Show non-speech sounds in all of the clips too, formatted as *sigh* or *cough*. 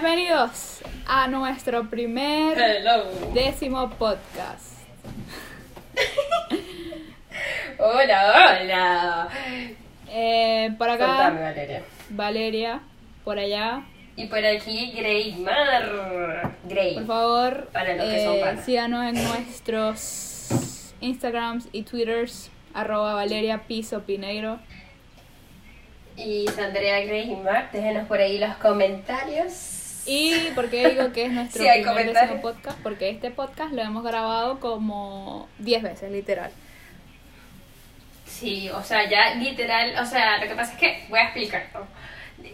Bienvenidos a nuestro primer Hello. décimo podcast. *laughs* Hola, hola. Eh, por acá, Contame, Valeria. Valeria, por allá. Y por aquí, Greymar. Grey. Por favor, Para los que son eh, panas. síganos en nuestros Instagrams y Twitters, arroba Valeria Piso Pineiro. Y Sandrea Greymar, déjenos por ahí los comentarios. ¿Y por qué digo que es nuestro *laughs* Sí, primer décimo podcast? Porque este podcast lo hemos grabado como 10 veces, literal. Sí, o sea, ya literal, o sea, lo que pasa es que voy a explicar. ¿no?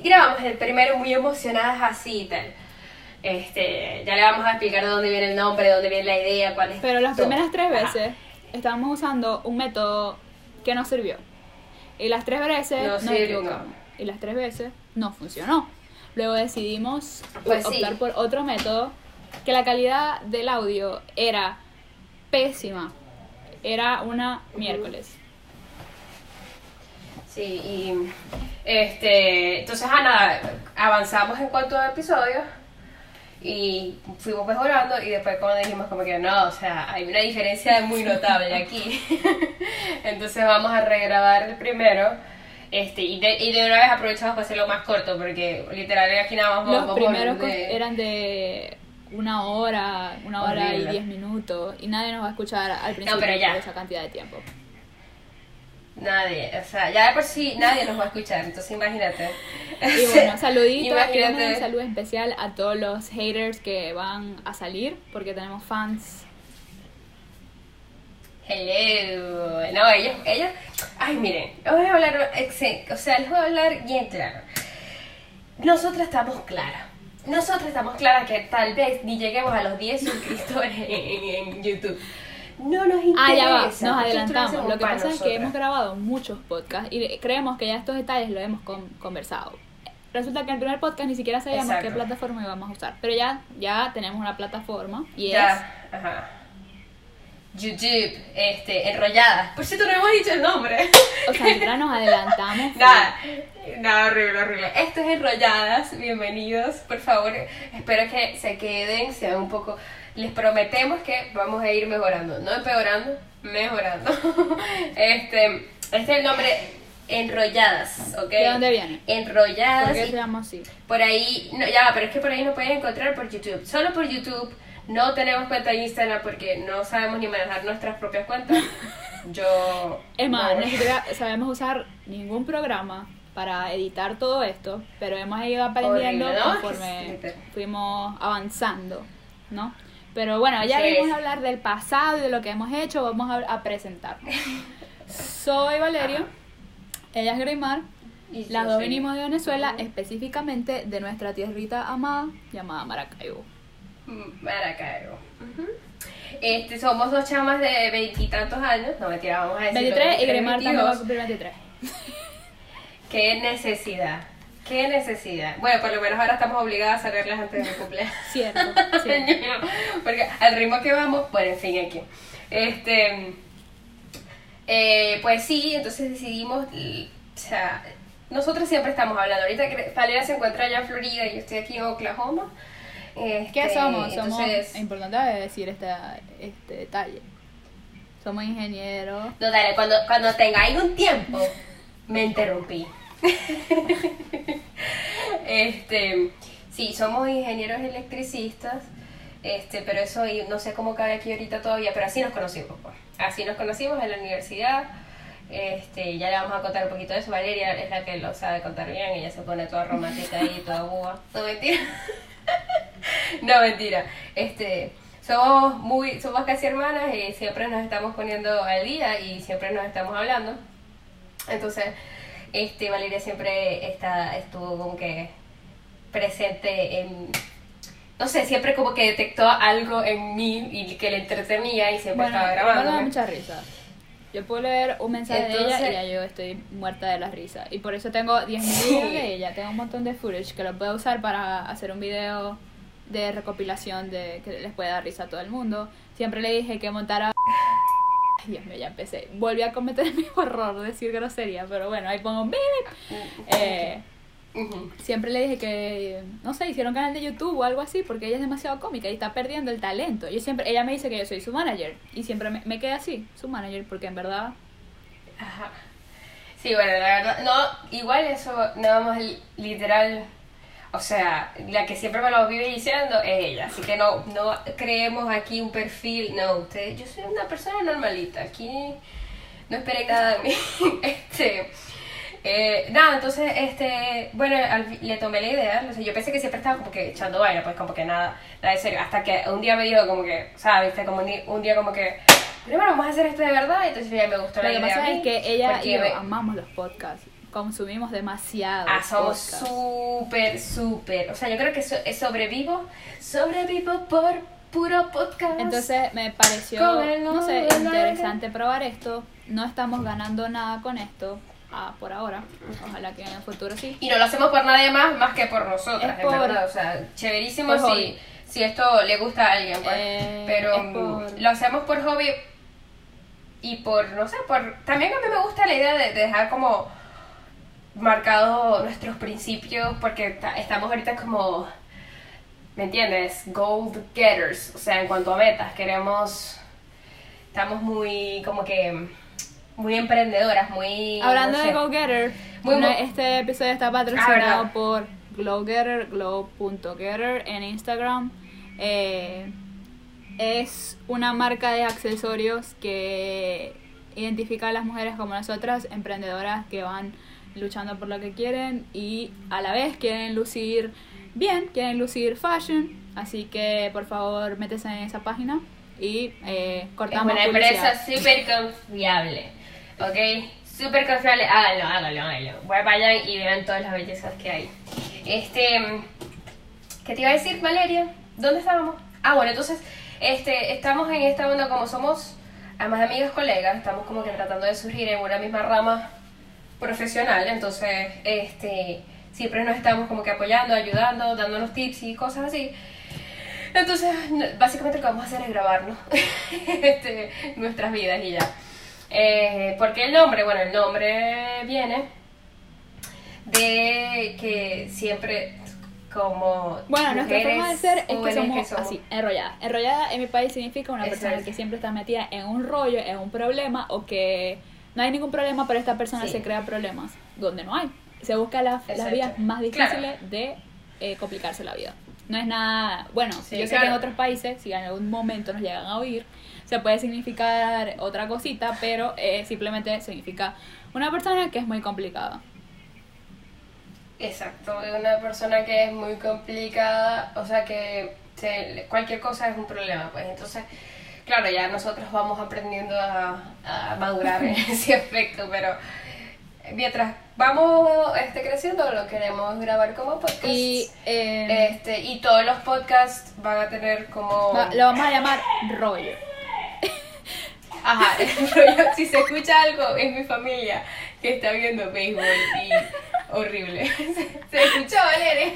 Grabamos el primero muy emocionadas así y tal. Este, ya le vamos a explicar de dónde viene el nombre, de dónde viene la idea, cuál es. Pero las todo. primeras tres Ajá. veces estábamos usando un método que nos sirvió. Y las tres veces No nos sirve, equivocamos. Y las tres veces no funcionó. Luego decidimos Pues sí. optar por otro método que la calidad del audio era pésima. Era una miércoles. Sí, y este, entonces nada, avanzamos en cuanto a episodios y fuimos mejorando y después como dijimos como que no, o sea, hay una diferencia muy notable aquí. *laughs* entonces vamos a regrabar el primero. Este, y, de, y de una vez aprovechamos para hacerlo más corto porque literal aquí nada más Los primeros de- eran de una hora, una hora y diez minutos. Y nadie nos va a escuchar al principio pero ya. por esa cantidad de tiempo. Nadie, o sea, ya de por sí nadie nos va a escuchar, entonces imagínate. *laughs* Y bueno, *laughs* saluditos, Imagínate. un saludo especial a todos los haters que van a salir, porque tenemos fans. Hello. No, ellos, ellos. Ay, miren, voy a hablar. O sea, les voy a hablar bien claro. Nosotras estamos claras. Nosotras estamos claras que tal vez ni lleguemos a los 10 suscriptores en, en- YouTube. No nos interesa. Ah, ya va, nos adelantamos. Lo que pasa es que hemos grabado muchos podcasts y creemos que ya estos detalles lo hemos con- conversado. Resulta que en el primer podcast ni siquiera sabíamos Exacto. qué plataforma íbamos a usar, pero ya, ya tenemos una plataforma y Ya, ajá. YouTube, este, enrolladas. Por cierto, no hemos dicho el nombre. o sea, ya nos adelantamos. *laughs* Nada, nada, horrible, horrible. Esto es Enrolladas, bienvenidos, por favor. Espero que se queden, sean un poco. Les prometemos que vamos a ir mejorando, no empeorando, mejorando. *laughs* Este, este es el nombre Enrolladas, ¿ok? ¿De dónde viene? Enrolladas. ¿Por qué se llama así? por ahí, no, ya, pero es que por ahí nos pueden encontrar por YouTube. Solo por YouTube. No tenemos cuenta de Instagram porque no sabemos ni manejar nuestras propias cuentas. *laughs* Yo. Es más, no. ni siquiera *laughs* sabemos usar ningún programa para editar todo esto, pero hemos ido aprendiendo Horrible, ¿no? conforme *laughs* fuimos avanzando, ¿no? Pero bueno, ya Sí. vimos hablar del pasado y de lo que hemos hecho, vamos a, a presentarnos. Soy Valerio, ella es Greymar, Y las dos venimos de Venezuela, específicamente de nuestra tierrita amada llamada Maracaibo. Maracaibo. Ujú. Este, somos dos chamas de veintitantos años. No, mentira, vamos a decir. 23 y Greymar también va a cumplir 23. *laughs* Qué necesidad. Qué necesidad. Bueno, por lo menos ahora estamos obligadas a sacarlas antes de mi cumpleaños. *laughs* Cierto, *laughs* cierto. Porque al ritmo que vamos, bueno, en fin, aquí. Este. eh, pues sí, entonces decidimos. O sea, nosotros siempre estamos hablando. Ahorita que Valeria se encuentra allá en Florida y yo estoy aquí en Oklahoma. ¿Qué Este, somos? Somos, entonces- es importante decir este, este detalle. Somos ingenieros. No, dale, cuando, cuando tengáis un tiempo, me interrumpí. este, sí, somos ingenieros electricistas, este, pero eso no sé cómo cabe aquí ahorita todavía, pero así nos conocimos, pues. Así nos conocimos en la universidad. Este, ya le vamos a contar un poquito de eso. Valeria es la que lo sabe contar bien, ella se pone toda romántica y toda boba. *laughs* No mentira. *laughs* no mentira. Este, somos muy, somos casi hermanas y siempre nos estamos poniendo al día y siempre nos estamos hablando. Entonces, este Valeria siempre está, estuvo como que presente en no sé, siempre como que detectó algo en mí y que le entretenía y siempre Bueno, estaba me da grabando. mucha risa. Yo puedo leer un mensaje de Entonces- ella y ya yo estoy muerta de la risa. Y por eso tengo 10.000 videos de ella. Tengo un montón de footage que lo puedo usar para hacer un video de recopilación de que les pueda dar risa a todo el mundo. Siempre le dije que montara... Ay, Dios mío, ya empecé. Volví a cometer *laughs* el mismo error de decir grosería, pero bueno, ahí pongo... "Beep". Eh, siempre le dije que, no sé, hicieron canal de YouTube o algo así, porque ella es demasiado cómica y está perdiendo el talento. Yo siempre, ella me dice que yo soy su manager y siempre me, me quedé así, su manager, porque en verdad, Ajá. Sí, bueno, la verdad, no, igual eso nada más li- literal, o sea, la que siempre me lo vive diciendo es ella, así que no, no creemos aquí un perfil, no, usted, yo soy una persona normalita, aquí no esperé nada de mí, *laughs* este, eh, nada, entonces, este, bueno, al- le tomé la idea, o sea, yo pensé que siempre estaba como que echando vaina, pues como que nada, nada de serio, hasta que un día me dijo como que, ¿sabes? Como un un día como que, primero vamos a hacer esto de verdad, entonces ya me gustó lo la que idea. pasa a mí, es que ella y yo me- amamos los podcasts, consumimos demasiado. Ah, somos súper, súper. O sea, yo creo que so- sobrevivo, sobrevivo por puro podcast. Entonces me pareció, no sé, interesante probar esto. No estamos ganando nada con esto ah, por ahora. Ojalá que en el futuro sí. Y no lo hacemos por nadie más, más que por nosotras, Es en verdad. O sea, chéverísimo si, si esto le gusta a alguien, pues. Eh, Pero mm, por- lo hacemos por hobby y por, no sé, por... También a mí me gusta la idea de, de dejar como marcados nuestros principios, porque ta- estamos ahorita como... ¿Me entiendes? Gold getters, o sea, en cuanto a metas, queremos... Estamos muy, como que... Muy emprendedoras, muy... Hablando no de sé. Go Getter, Muy una- este episodio está Ah, patrocinado ¿verdad? por GlowGetter, glow.getter en Instagram. Eh, es una marca de accesorios que identifica a las mujeres como nosotras, emprendedoras que van luchando por lo que quieren y a la vez quieren lucir bien, quieren lucir fashion. Así que por favor, métese en esa página y eh, Es cortamos una publicidad. empresa súper confiable, ¿ok? Súper confiable, háganlo, háganlo, háganlo. Vayan y vean todas las bellezas que hay. Este, ¿qué te iba a decir, Valeria? ¿Dónde estábamos? Ah, bueno, entonces, este, estamos en esta onda como somos, además de amigas, colegas, estamos como que tratando de surgir en una misma rama profesional, entonces, este, siempre nos estamos como que apoyando, ayudando, dándonos tips y cosas así. Entonces, básicamente lo que vamos a hacer es grabarnos *laughs* este, nuestras vidas y ya. Eh, ¿Por qué el nombre? Bueno, el nombre viene de que siempre como Bueno, nuestra forma de ser es que jóvenes somos, así, enrollada. Enrollada en mi país significa una persona es. que siempre está metida en un rollo, en un problema, o que no hay ningún problema, pero esta persona Sí. se crea problemas donde no hay. Se busca la- las Exacto. vías más Claro. difíciles de eh, complicarse la vida. No es nada, bueno, Sí, yo sé que en otros países, si en algún momento nos llegan a oír, se puede significar otra cosita, pero eh, simplemente significa una persona que es muy complicada. Exacto, una persona que es muy complicada, o sea que se- cualquier cosa es un problema, pues entonces, claro, ya nosotros vamos aprendiendo a, a madurar en *laughs* ese aspecto, pero mientras vamos este, creciendo lo queremos grabar como podcast. Y eh, este, y todos los podcasts van a tener como... va- lo vamos a llamar rollo. *laughs* Ajá, *laughs* yo- si se escucha algo es mi familia que está viendo béisbol y horrible. Se, se escuchó, Valeria.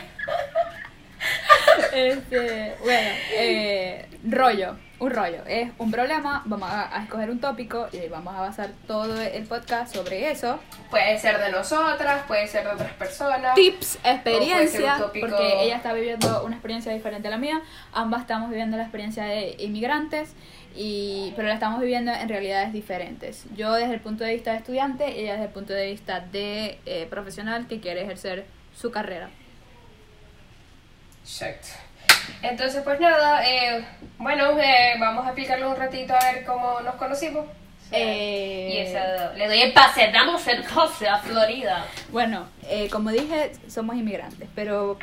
Este, bueno, eh, rollo, un rollo, es un problema, vamos a, a escoger un tópico y vamos a basar todo el podcast sobre eso. Puede ser de nosotras, puede ser de otras personas. Tips, experiencias, tópico- porque ella está viviendo una experiencia diferente a la mía, ambas estamos viviendo la experiencia de inmigrantes, y, pero la estamos viviendo en realidades diferentes. Yo desde el punto de vista de estudiante, ella desde el punto de vista de eh, profesional que quiere ejercer su carrera. Exacto. Entonces, pues nada, eh, bueno, eh, vamos a explicarlo un ratito a ver cómo nos conocimos. Eh, Y eso, le doy el pase, damos el pase a Florida. Bueno, eh, como dije, somos inmigrantes, pero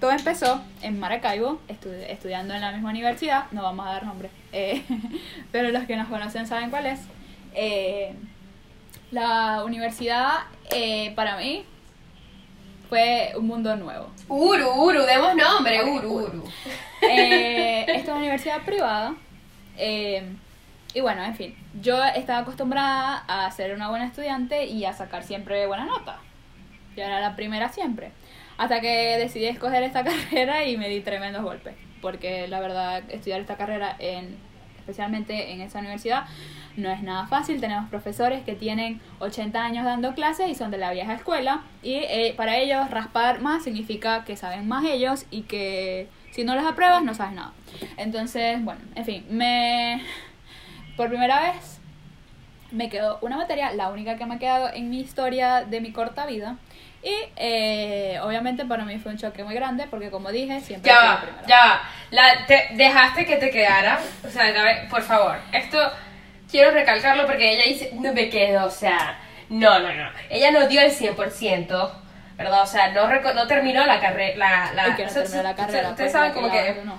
todo empezó en Maracaibo, estu- estudiando en la misma universidad, no vamos a dar nombre, eh, *laughs* pero los que nos conocen saben cuál es. La universidad para mí fue un mundo nuevo. Uru, Uru, demos nombre, Uru, Uru. Uru. Eh, *laughs* esta es una universidad privada. eh, y bueno, en fin, yo estaba acostumbrada a ser una buena estudiante y a sacar siempre buena nota. Yo era la primera siempre. Hasta que decidí escoger esta *laughs* carrera y me di tremendos golpes. Porque la verdad, estudiar esta carrera, en, especialmente en esa universidad, no es nada fácil. Tenemos profesores que tienen 80 años dando clases y son de la vieja escuela. Y eh, para ellos raspar más significa que saben más ellos y que si no los apruebas no sabes nada. Entonces, bueno, en fin, me... Por primera vez me quedó una materia, la única que me ha quedado en mi historia de mi corta vida. Y eh, obviamente para mí fue un choque muy grande porque como dije, siempre... Ya va, ya va. La, te, dejaste que te quedara. O sea, por favor. Esto quiero recalcarlo porque ella dice, no me quedo, o sea, no, no, no. Ella no dio el 100%, ¿verdad? O sea, no, reco- no terminó la carrera. La, la, que no terminó la carrera. Ustedes pues, saben como que no.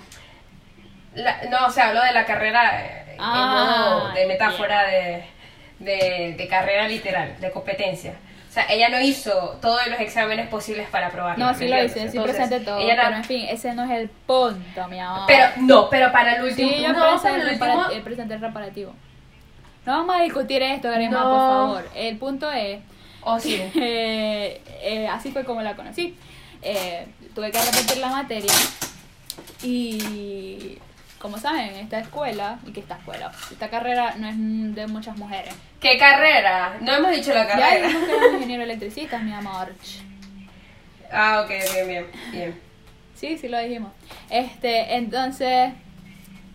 la- no, o sea, hablo de la carrera eh, Ah, en modo de metáfora de, de, de carrera literal, de competencia. O sea, ella no hizo todos los exámenes posibles para aprobarlo. No, ¿me sí lo hice, sí presenté todo. ella no- Pero en fin, ese no es el punto, mi amor. Pero, no, pero para el último... Sí, no, para el el último... presenté el reparativo. No vamos a discutir esto, Grima, No. por favor. El punto es Oh, sí. *laughs* eh, eh, así fue como la conocí. Eh, tuve que repetir la materia y, como saben, esta escuela, y que esta escuela, esta carrera no es de muchas mujeres. ¿Qué carrera? No hemos dicho la Ya carrera. dijimos que ingenieros electricistas, mi amor. Ah, ok, bien, bien, bien. Sí, sí lo dijimos. Este, entonces,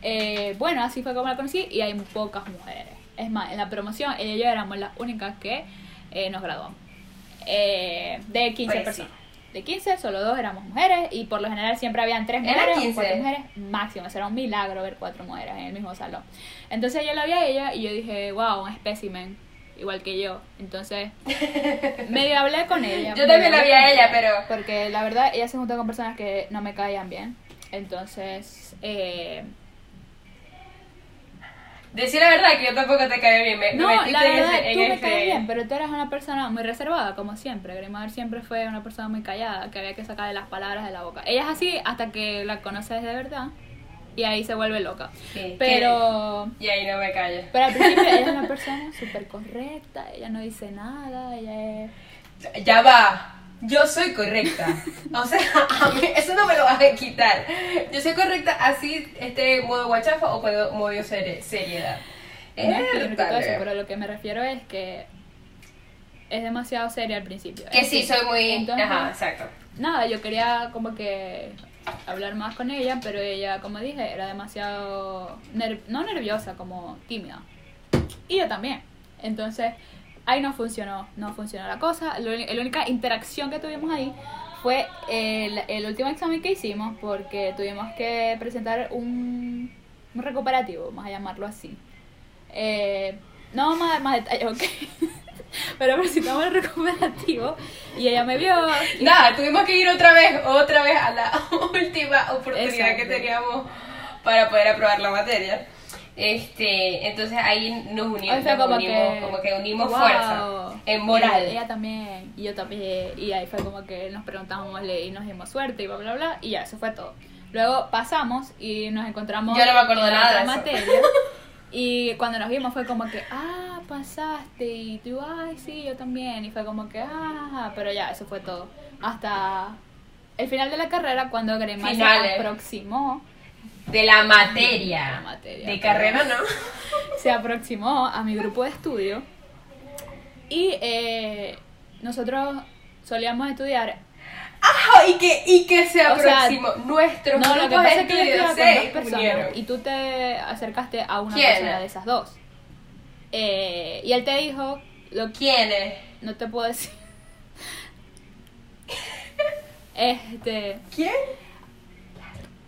eh, bueno, así fue como la conocí y hay muy pocas mujeres. Es más, en la promoción ella y yo éramos las únicas que eh, nos graduamos. Eh, de 15 Pues sí. personas. De 15, solo dos éramos mujeres y por lo general siempre habían tres ¿Eran mujeres o 15? cuatro mujeres máximo. Era un milagro ver cuatro mujeres en el mismo salón. Entonces yo la vi a ella y yo dije, wow, un espécimen, igual que yo. Entonces, *laughs* medio hablé con ella. Yo también la vi a ella, pero... porque la verdad, ella se juntó con personas que no me caían bien. Entonces, eh, Decir la verdad que yo tampoco te caí bien. Me, me no, metiste la en verdad, en tú me ese- caes bien, pero tú eres una persona muy reservada, como siempre. Grimador siempre fue una persona muy callada, que había que sacarle las palabras de la boca. Ella es así hasta que la conoces de verdad y ahí se vuelve loca. Sí, Pero, Y ahí no me callo. pero al principio ella es una *laughs* persona súper correcta, ella no dice nada, ella es... Ya va. Yo soy correcta. O sea, *laughs* a mí eso no me lo vas a quitar. Yo soy correcta así, este modo guachafa o modo, seri- seriedad. No es eso, pero lo que me refiero es que es demasiado seria al principio. Que sí, soy muy... entonces, Ajá, exacto. nada, yo quería como que hablar más con ella, pero ella, como dije, era demasiado, ner- no nerviosa, como tímida. Y yo también. Entonces, ahí no funcionó, no funcionó la cosa. Lo la única interacción que tuvimos ahí fue el, el último examen que hicimos, porque tuvimos que presentar un, un recuperativo, vamos a llamarlo así. Eh, no vamos a dar más detalles, ok. *laughs* Pero presentamos el recuperativo y ella me vio. Nada, tuvimos que ir otra vez, otra vez a la *laughs* última oportunidad que teníamos para poder aprobar la materia. Este, entonces ahí nos unimos, O sea, nos como unimos, que, como que unimos wow. fuerza en moral. Ella también, y yo también, y ahí fue como que nos preguntamos y nos dimos suerte y bla, bla, bla, y ya, eso fue todo. Luego pasamos y nos encontramos Yo no me acuerdo en nada otra de materia. *laughs* Y cuando nos vimos fue como que, ah, pasaste, y tú, ay, sí, yo también, y fue como que, ah, pero ya, eso fue todo. Hasta el final de la carrera, cuando Grema se aproximó, De la materia. De la materia, De carrera no. *laughs* se aproximó a mi grupo de estudio y eh, nosotros solíamos estudiar Ah, y que, y que se O sea, aproximó. Nuestros no lo que grupos pasa de es que estudio se personas y tú te acercaste a una ¿Quién? persona de esas dos Eh, y él te dijo lo que ¿Quiénes? no te puedo decir *laughs* este ¿Quién?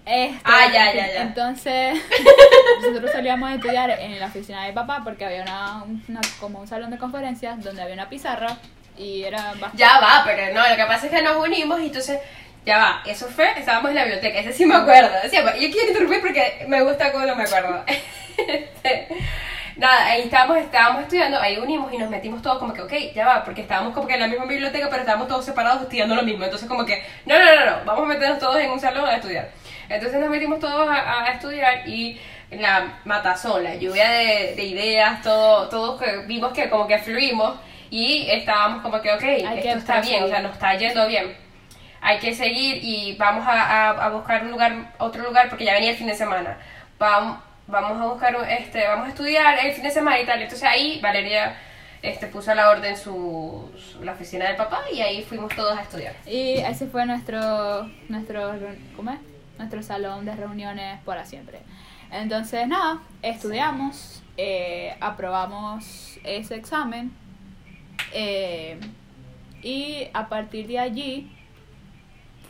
Este, Ah, ya, ya, ya. Entonces, *laughs* nosotros solíamos estudiar en la oficina de papá porque había una, una- como un salón de conferencias donde había una pizarra y era bastante... Ya va, pero no, lo que pasa es que nos unimos y entonces, ya va, eso fue, estábamos en la biblioteca, ese sí me acuerdo. Decía, yo quiero interrumpir porque me gusta cómo no me acuerdo. *laughs* Este, Nada, ahí estábamos, estábamos estudiando, ahí unimos y nos metimos todos como que, ok, ya va, porque estábamos como que en la misma biblioteca, pero estábamos todos separados estudiando lo mismo. Entonces como que, no, no, no, no, vamos a meternos todos en un salón a estudiar. Entonces nos metimos todos a, a estudiar y la matazón, la lluvia de, de ideas, todo, todos que vimos que como que fluimos y estábamos como que, ok, Hay que esto está bien, o sea, nos está yendo bien. Hay que seguir y vamos a, a- a buscar un lugar, otro lugar, porque ya venía el fin de semana. Vam- vamos a buscar, un- este, vamos a estudiar el fin de semana y tal. Entonces ahí Valeria este, puso a la orden su, su- la oficina del papá y ahí fuimos todos a estudiar. Y ese fue nuestro, nuestro, ¿cómo es? Nuestro salón de reuniones para siempre. Entonces, nada, estudiamos, eh, aprobamos ese examen eh, y a partir de allí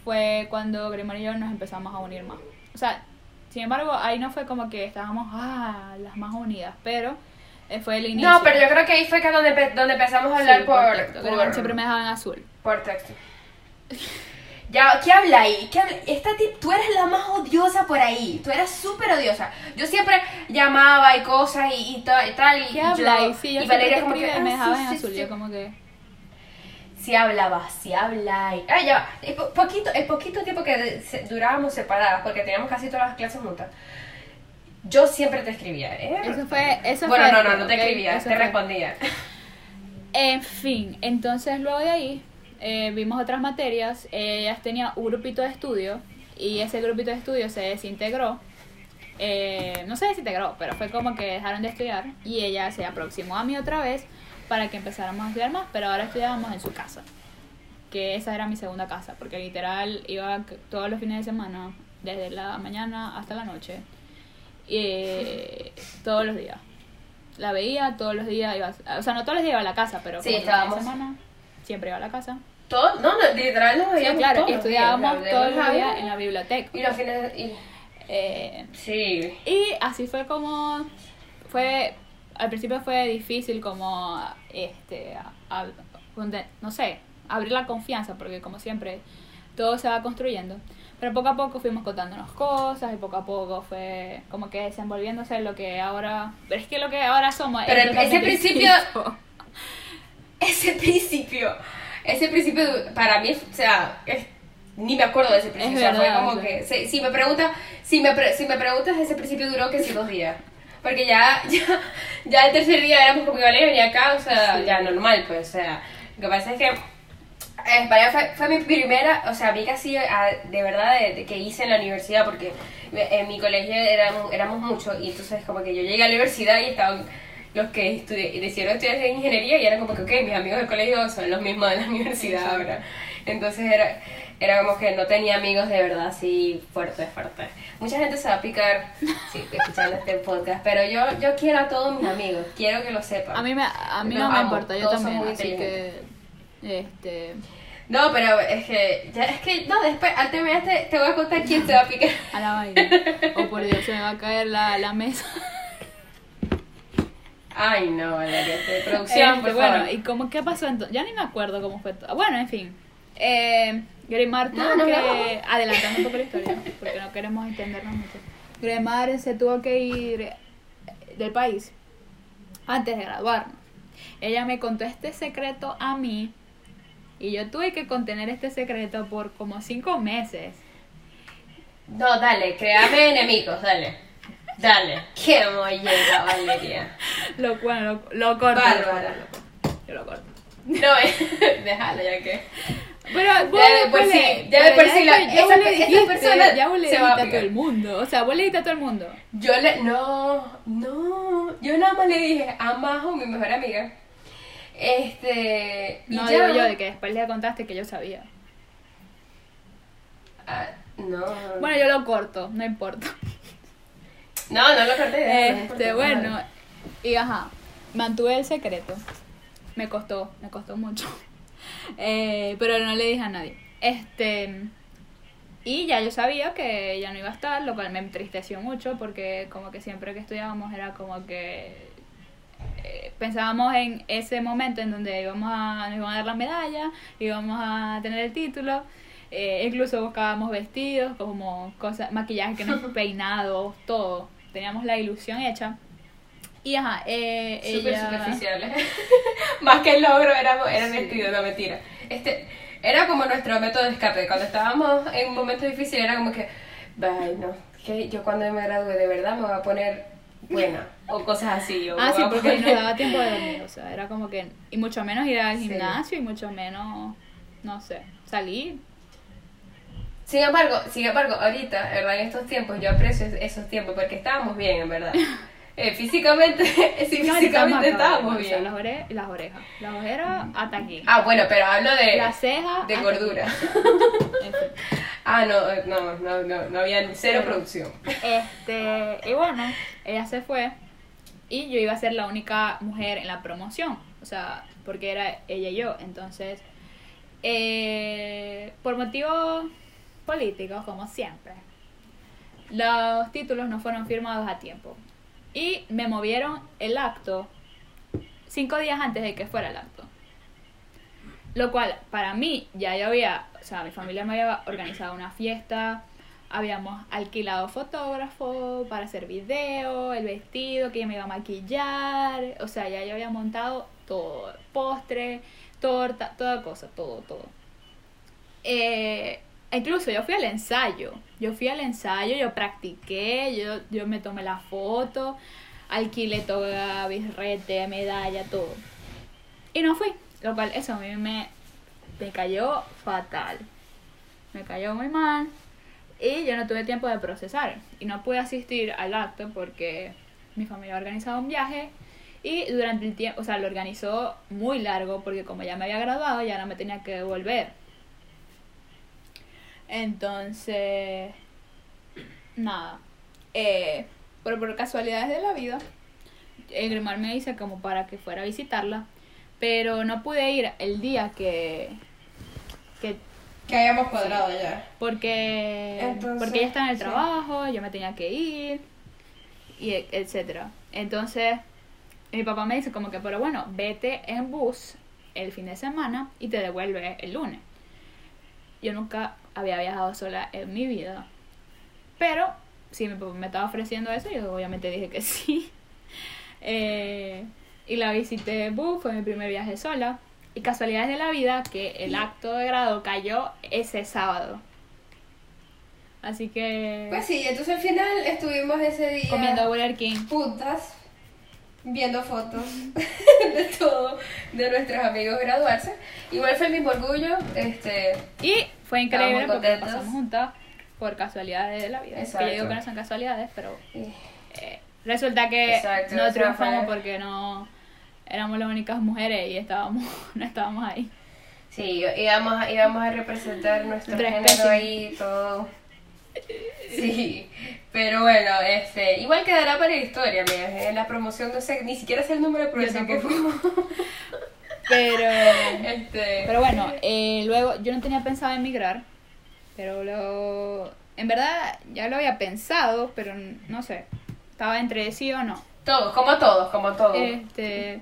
fue cuando Grimorio y yo nos empezamos a unir más. O sea, sin embargo, ahí no fue como que estábamos ah, las más unidas, pero eh, fue el inicio. No, pero yo creo que ahí fue que donde, donde empezamos a hablar Sí, por, texto, que por, siempre me dejaban azul. por texto. *laughs* Ya, ¿qué habla ahí? ¿Qué habla? Esta tip, tú eres la más odiosa por ahí. Tú eras súper odiosa. Yo siempre llamaba y cosas y, y, ta- y tal. Y ¿Qué yo- habláis? Sí, yo y Valeria te como que, escribía y me "Ah, dejaban sí, en azul. sí". Yo como que... Si hablaba, si habla. y- Ah, ya. El, po- poquito, el poquito tiempo que durábamos separadas, porque teníamos casi todas las clases juntas, yo siempre te escribía, ¿eh? Eso fue... Eso bueno, fue no, no, esto, no te ¿ok? escribía, te fue- respondía. En fin, entonces luego de ahí eh, vimos otras materias. Ellas tenían un grupito de estudio y ese grupito de estudio se desintegró. Eh, no se desintegró, pero fue como que dejaron de estudiar y ella se aproximó a mí otra vez para que empezáramos a estudiar más, pero ahora estudiábamos en su casa. Que esa era mi segunda casa, porque literal iba todos los fines de semana, desde la mañana hasta la noche, y todos los días. La veía todos los días, iba, o sea, no todos los días iba a la casa, pero Sí, como estábamos- semana siempre iba a la casa. Todo, no, literal nos Sí, veíamos claro, todos y los días, estudiábamos todos los días en la biblioteca. Y los fines de... y- Eh, Sí. y así fue como fue al principio fue difícil como este a- a- no sé abrir la confianza porque como siempre todo se va construyendo pero poco a poco fuimos contándonos cosas y poco a poco fue como que desenvolviéndose en lo que ahora pero es que lo que ahora somos Pero es ese principio-. *laughs* Ese principio, ese principio para mí, o sea, es- ni me acuerdo de ese principio. Es o sea, fue como que, si, si me preguntas, si me, pre- si me preguntas, ese principio duró que si dos días. Porque ya, *laughs* ya, ya el tercer día éramos como que Valeria venía acá, o sea, Sí. ya normal, pues, o sea, lo que pasa es que eh, España fue, fue mi primera, o sea, a mí casi ah, de verdad de, de que hice en la universidad, porque en mi colegio éramos, éramos muchos, y entonces como que yo llegué a la universidad y estaban los que estudi- decidieron estudiar ingeniería y eran como que, ok, mis amigos del colegio son los mismos de la *laughs* universidad ahora. Entonces era, era como que no tenía amigos de verdad así fuertes, fuertes. Mucha gente se va a picar sí, *laughs* escuchando este podcast, pero yo, yo quiero a todos mis amigos, quiero que lo sepan. a mí me a mí Los no me importa yo todos también así que este No, pero es que, ya, es que, no, después, al terminar este, te voy a contar quién se va a picar. *laughs* a la vaina oh por Dios se me va a caer la, la mesa Ay, no, Valeria, de producción, Este, por bueno, favor. ¿y cómo qué pasó entonces? Ya ni me acuerdo cómo fue todo. Bueno, en fin. Eh, Grimar tuvo No, no, que. no. Adelantando un poco la historia, porque no queremos entendernos mucho. Grimar se tuvo que ir eh, del país antes de graduarnos. Ella me contó este secreto a mí y yo tuve que contener este secreto por como cinco meses. No, dale, créame enemigos, dale. Dale. Qué mollera, Valeria. *laughs* Lo, bueno, lo, lo corto. Bárbara. Lo yo lo corto. No, eh, *laughs* *laughs* déjalo ya que. Pero vos Ya de por sí- le- ya de por sí la- ya esa le esa persona ya vos le se va a todo el mundo. O sea, vos le dijiste a todo el mundo. Yo le. No, no. Yo nada más le dije a Majo, mi mejor amiga. Este. y No ya. digo yo, de que después le contaste que yo sabía. Ah, no. Bueno, yo lo corto, no importa. No, no lo corté. Este, bueno, y ajá, mantuve el secreto. Me costó, me costó mucho. *laughs* Eh, pero no le dije a nadie. Este, y ya yo sabía que ella no iba a estar, lo cual me entristeció mucho porque como que siempre que estudiábamos era como que eh, pensábamos en ese momento en donde íbamos a, nos iban a dar la medalla, íbamos a tener el título, eh, incluso buscábamos vestidos, como cosas, maquillaje, que nos *laughs* peinados, todo. Teníamos la ilusión hecha. Y ajá, eh, Súper ella... superficiales. *laughs* Más que el logro era, era vestido, no mentira. Este, era como nuestro método de escape. Cuando estábamos en un momento difícil era como que, ay no, que yo cuando me gradúe de verdad me voy a poner buena. O cosas así. o Ah, sí, porque poner- nos daba tiempo de dormir, o sea, era como que... Y mucho menos ir al Sí. gimnasio y mucho menos, no sé, salir. Sin embargo, sin embargo, ahorita, ¿verdad? En estos tiempos, yo aprecio esos tiempos porque estábamos bien, en verdad. *laughs* Eh, físicamente, *laughs* sí, No, físicamente estábamos acabados, o sea, bien. las, ore- las orejas. Las ojeras hasta aquí. Ah, bueno, pero hablo de, las cejas. de gordura. *laughs* Ah, no, eh, no, no, no, no había cero Pero- producción. Este, y bueno, ella se fue y yo iba a ser la única mujer en la promoción, o sea, porque era ella y yo. Entonces, eh, por motivos políticos, como siempre, los títulos no fueron firmados a tiempo y me movieron el acto cinco días antes de que fuera el acto. Lo cual, para mí, ya yo había, o sea, mi familia me había organizado una fiesta, habíamos alquilado fotógrafo para hacer video, el vestido que me iba a maquillar, o sea, ya yo había montado todo, postre, torta, toda cosa, todo, todo. Eh, incluso yo fui al ensayo, yo fui al ensayo, yo practiqué, yo, yo me tomé la foto, alquilé toda, birrete, medalla, todo. Y no fui, lo cual eso a mí me, me cayó fatal. Me cayó muy mal y yo no tuve tiempo de procesar. Y no pude asistir al acto porque mi familia ha organizado un viaje y durante el tiempo, o sea, lo organizó muy largo porque como ya me había graduado ya no me tenía que volver. Entonces, nada. Eh, pero por casualidades de la vida, el Grimar me dice como para que fuera a visitarla, pero no pude ir el día que, que Que hayamos cuadrado ya. porque Entonces, porque ella está en el sí. trabajo, yo me tenía que ir y e- etcétera. Entonces, mi papá me dice como que, pero bueno, vete en bus el fin de semana y te devuelve el lunes. Yo nunca había viajado sola en mi vida. Pero, si mi papá me estaba ofreciendo eso, yo obviamente dije que *laughs* sí. Eh, y la visité bus, fue mi primer viaje sola. Y casualidades de la vida que el acto de grado cayó ese sábado. Así que Pues sí, entonces al final estuvimos ese día comiendo Burger King. juntas, viendo fotos *laughs* de todo, de nuestros amigos graduarse. Igual fue mismo orgullo, este, Y fue increíble porque pasamos juntas por casualidades de la vida. Que Exacto. yo digo que no son casualidades, pero y- eh, resulta que Exacto, no triunfamos fue- porque no éramos las únicas mujeres y estábamos *laughs* no estábamos ahí. sí, íbamos, a- íbamos a representar nuestro Tres género especies. ahí, todo. Sí, pero bueno, este, igual quedará para la historia, amigas. En la promoción no sé, ni siquiera sé el número de promoción que fuimos. *laughs* Pero Este, Pero bueno, eh, luego yo no tenía pensado emigrar, pero lo, en verdad ya lo había pensado, pero no sé, estaba entre sí o no. todos, como todos, como todos. Este,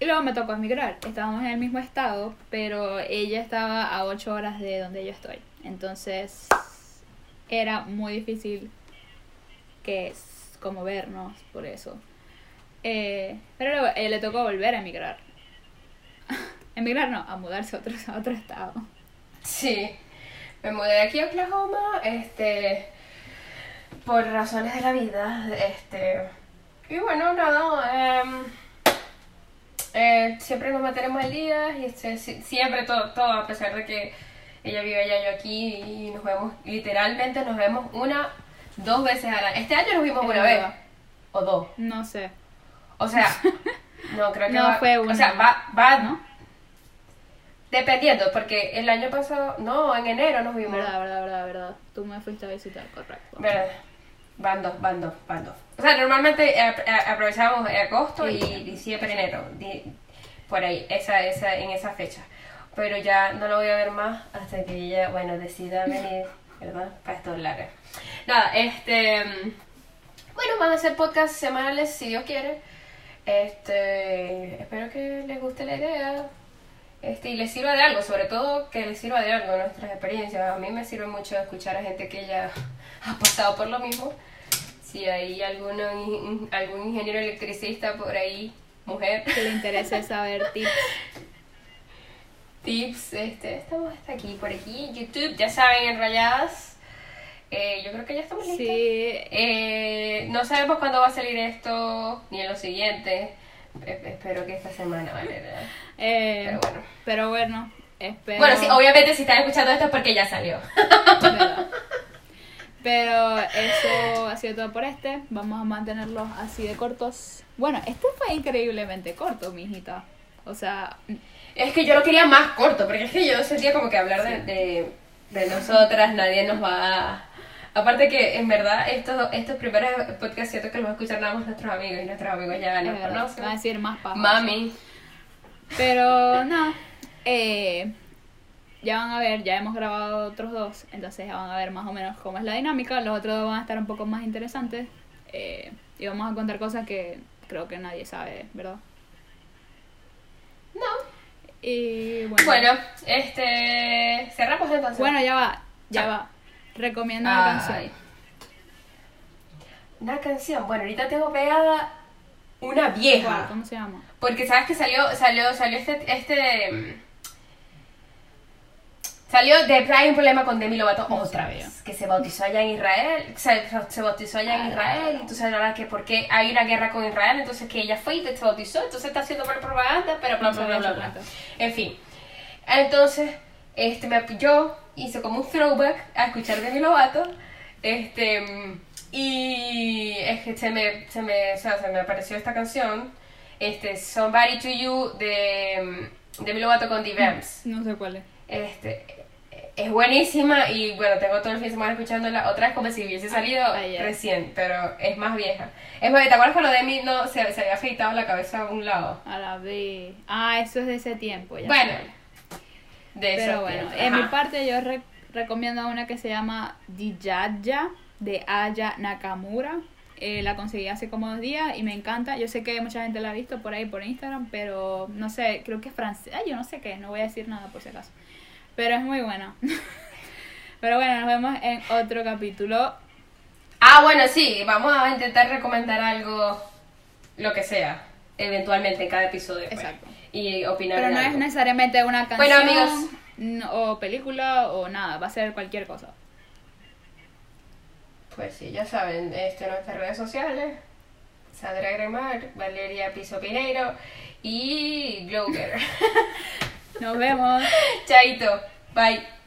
y luego me tocó emigrar. Estábamos en el mismo estado, pero ella estaba a 8 horas de donde yo estoy. Entonces era muy difícil que es como vernos por eso. Eh, pero eh, le tocó volver a emigrar. *laughs* emigrar no, a mudarse a otro, a otro estado. Sí, me mudé de aquí a Oklahoma, este, por razones de la vida, este, y bueno, nada, em, eh, siempre nos mantenemos al día, y este, si- siempre todo, todo, a pesar de que ella vive allá, yo aquí, y nos vemos, literalmente nos vemos una, dos veces al año. Este año nos vimos Es una vez, verdad. o dos, No sé. o sea, *laughs* no creo que No, va- fue o una. sea, va, va, ¿No? Dependiendo, porque el año pasado, no, en enero nos vimos. Verdad, verdad, verdad, verdad. Tú me fuiste a visitar, correcto. Verdad. Van dos, van dos, van dos. O sea, normalmente eh, ap- a- aprovechábamos agosto y diciembre, enero. di- por ahí, esa, esa, en esa fecha. Pero ya no lo voy a ver más hasta que ella, bueno, decida venir, ¿verdad? Para estos lares. Nada, este. mm, Bueno, van a ser podcasts semanales si Dios quiere. Este. Espero que les guste la idea. Este, y les sirva de algo, sobre todo que les sirva de algo nuestras experiencias. A mí me sirve mucho escuchar a gente que ya *laughs* ha pasado por lo mismo. Si hay alguno, algún ingeniero electricista por ahí, mujer, Que le interese saber tips. *laughs* tips, este, estamos hasta aquí, por aquí, YouTube, ya saben, enrolladas. Eh, yo creo que ya estamos listos. Sí, Eh, no sabemos cuándo va a salir esto, ni en los siguientes. E- espero que esta semana, ¿vale? eh, Pero bueno. pero bueno, Espero... Bueno, sí, obviamente si están escuchando esto es porque ya salió. *laughs* Pero eso ha sido todo por este. Vamos a mantenerlos así de cortos. Bueno, este fue increíblemente corto, mijita. O sea, Es que yo lo quería más corto, porque es que yo sentía como que hablar de, de, de nosotras, nadie nos va a... Aparte que en verdad estos, estos primeros podcasts siento que los va a escuchar nada más nuestros amigos y nuestros amigos ya nos conocen. va a decir más paja. Mami. Pero nada, eh, ya van a ver, ya hemos grabado otros dos, entonces ya van a ver más o menos cómo es la dinámica. Los otros dos van a estar un poco más interesantes eh, y vamos a contar cosas que creo que nadie sabe, ¿verdad? No. Y bueno, Bueno, este... Cerramos entonces. bueno ya va, ya va. Recomiendo una canción. Una canción. Bueno, ahorita tengo pegada una vieja. ¿Cómo se llama? Porque sabes que salió, salió, salió este, este salió de Hay un problema con Demi Lovato otra vez, que se bautizó allá en Israel, se, se bautizó allá en Israel, entonces ahora que porque hay una guerra con Israel, entonces que ella fue y se bautizó, entonces está haciendo propaganda, pero bla bla bla bla, bla. En fin. Entonces, este me yo hice como un throwback a escuchar Demi Lovato. Este y es que se me, se me, o sea, se me apareció esta canción, este Somebody to You de mm, Demi Lovato con The Vamps. No sé cuál es. Este es buenísima y bueno, tengo todo el fin de semana escuchándola otra vez como si hubiese salido ayer. recién, pero es más vieja. Es más, ¿te acuerdas cuando Demi no se, se había afeitado la cabeza a un lado? A la vez. Ah, eso es de ese tiempo. Ya Bueno, de Pero esos bueno, tiempos, en mi parte yo re- recomiendo una que se llama Dijaya de Aya Nakamura. Eh, la conseguí hace como dos días y me encanta. Yo sé que mucha gente la ha visto por ahí por Instagram, pero no sé, creo que es francés. Ay, yo no sé qué, no voy a decir nada por si acaso. Pero es muy buena. *laughs* pero bueno, nos vemos en otro capítulo. Ah, bueno, sí, vamos a intentar recomendar algo, lo que sea, eventualmente en cada episodio. pues, Exacto. Y opinar Pero no es necesariamente una canción Bueno, amigos. o película o nada, va a ser cualquier cosa. Pues sí, ya saben, este, nuestras redes sociales, Sandra Gremar, Valeria Piso Pineiro y Glower. *laughs* Nos vemos. *laughs* Chaito, bye.